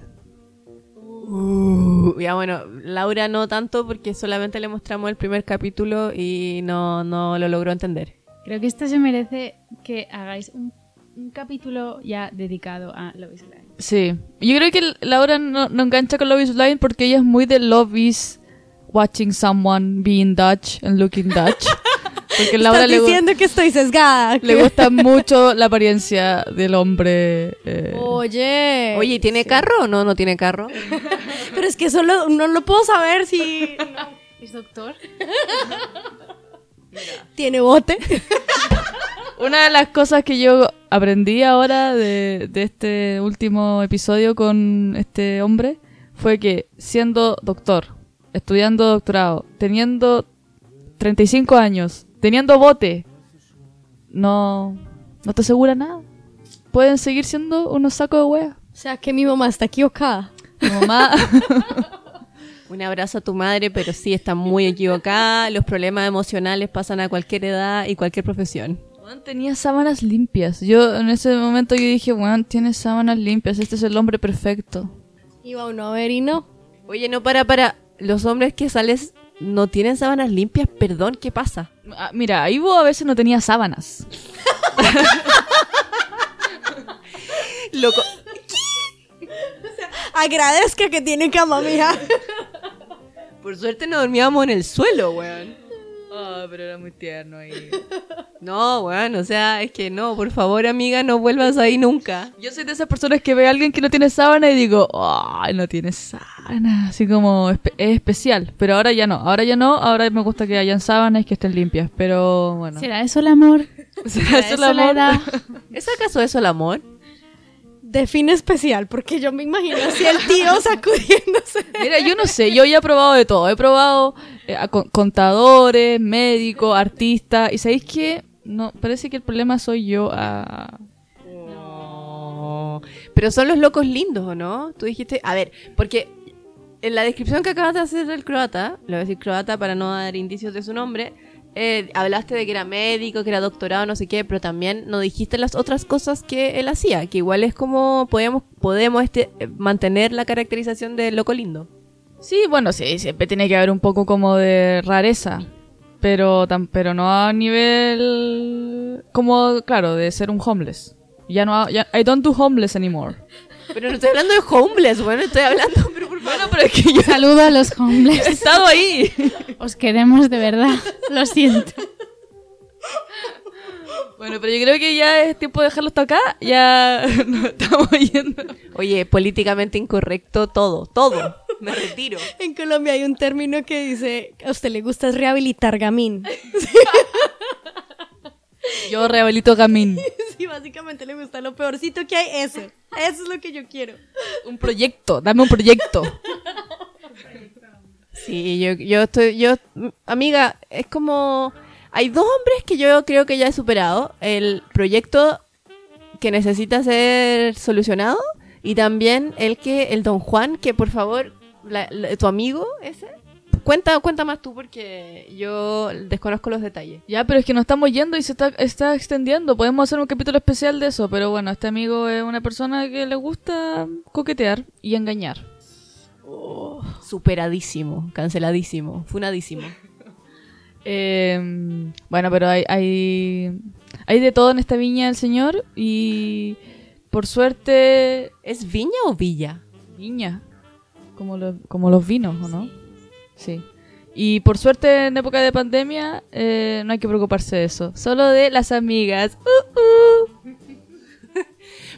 Uh, ya bueno, Laura no tanto porque solamente le mostramos el primer capítulo y no, no lo logró entender. Creo que esto se merece que hagáis un, un capítulo ya dedicado a Love is Blind. Sí, yo creo que Laura no, no engancha con Love is Blind porque ella es muy de Love is watching someone being Dutch and looking Dutch. <laughs> Porque Laura Estás le, diciendo que estoy sesgada. le gusta <laughs> mucho la apariencia del hombre. eh, Oye. Oye, ¿y ¿tiene carro o no? ¿No tiene carro? <laughs> Pero es que solo no lo puedo saber si <laughs> ¿Es doctor? tiene bote. Una de las cosas que yo aprendí ahora de, de este último episodio con este hombre fue que siendo doctor, estudiando doctorado, teniendo 35 años, teniendo bote, no, no te asegura nada. Pueden seguir siendo unos sacos de wea. O sea que mi mamá está equivocada. Mi mamá, <laughs> Un abrazo a tu madre, pero sí está muy equivocada. Los problemas emocionales pasan a cualquier edad y cualquier profesión. Weón, tenía sábanas limpias. Yo en ese momento yo dije, weón, tiene sábanas limpias, este es el hombre perfecto. Iba uno a ver y no. Oye, no para, para. Los hombres que sales no tienen sábanas limpias, perdón, ¿qué pasa? Ah, mira, Ivo a veces no tenía sábanas. <laughs> Loco. Agradezca que tiene cama, mija. Por suerte no dormíamos en el suelo, weón. Ah, pero era muy tierno ahí. <laughs> No, weón, o sea, es que no, por favor, amiga, no vuelvas ahí nunca. Yo soy de esas personas que ve a alguien que no tiene sábana y digo, ay, no tiene sábana. Así como es especial. Pero ahora ya no, ahora ya no. Ahora me gusta que hayan sábanas y que estén limpias. Pero bueno. ¿Será eso el amor? <laughs> ¿Será ¿Será eso el amor? edad? <laughs> ¿Es acaso eso el amor? Define especial, porque yo me imagino así el tío <laughs> sacudiéndose. Mira, yo no sé, yo ya he probado de todo. He probado eh, a contadores, médicos, artistas. ¿Y sabéis qué? No, parece que el problema soy yo. ah. No. Pero son los locos lindos, ¿o no? Tú dijiste, a ver, porque en la descripción que acabas de hacer del croata, le voy a decir croata para no dar indicios de su nombre, eh, hablaste de que era médico, que era doctorado, no sé qué, pero también no dijiste las otras cosas que él hacía, que igual es como podemos, podemos este, eh, mantener la caracterización de loco lindo. Sí, bueno, sí, siempre tiene que haber un poco como de rareza. Pero, tam- pero no a nivel. Como, claro, de ser un homeless. Ya no. Ya, I don't do homeless anymore. Pero no estoy hablando de homeless, bueno, estoy hablando, pero por favor. Bueno, pero es que yo Saludo a los he homeless. estado ahí. Os queremos de verdad. Lo siento. Bueno, pero yo creo que ya es tiempo de dejarlo hasta acá. Ya <laughs> nos estamos yendo. Oye, políticamente incorrecto todo, todo. Me retiro. En Colombia hay un término que dice, a usted le gusta rehabilitar gamín. <laughs> Yo rehabilito Gamín. <laughs> Sí, básicamente le gusta lo peorcito que hay, eso. Eso es lo que yo quiero. Un proyecto, dame un proyecto. Sí, yo, yo estoy, yo, amiga, es como, hay dos hombres que yo creo que ya he superado, el proyecto que necesita ser solucionado y también el que, el don Juan, que por favor, la- la- tu amigo ese, cuenta, cuenta más tú porque yo desconozco los detalles. Ya, pero es que nos estamos yendo y se está, está extendiendo. Podemos hacer un capítulo especial de eso, pero bueno, este amigo es una persona que le gusta coquetear y engañar. Superadísimo, canceladísimo, funadísimo. <laughs> Eh, bueno, pero hay, hay, hay de todo en esta viña del Señor y por suerte, ¿Es viña o villa? viña, como, lo- como los vinos, ¿o no? Sí. Y por suerte en época de pandemia eh, no hay que preocuparse de eso, solo de las amigas. Uh, uh. <laughs>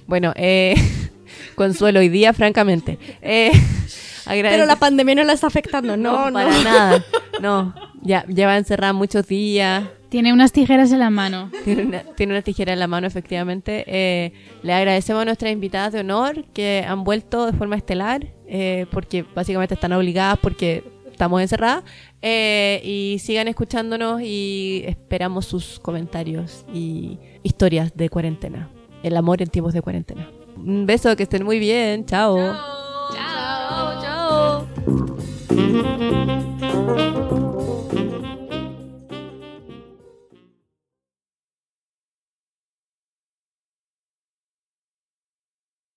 Bueno, eh, <laughs> Consuelo, hoy día, francamente. Eh, <laughs> Pero la pandemia no la está afectando, no, no. para nada. No, ya lleva encerrada muchos días. Tiene unas tijeras en la mano. Tiene una, tiene una tijera en la mano, efectivamente. Eh, le agradecemos a nuestras invitadas de honor que han vuelto de forma estelar, eh, porque básicamente están obligadas porque estamos encerradas. Eh, y sigan escuchándonos y esperamos sus comentarios y historias de cuarentena. El amor en tiempos de cuarentena. Un beso, que estén muy bien. Chao.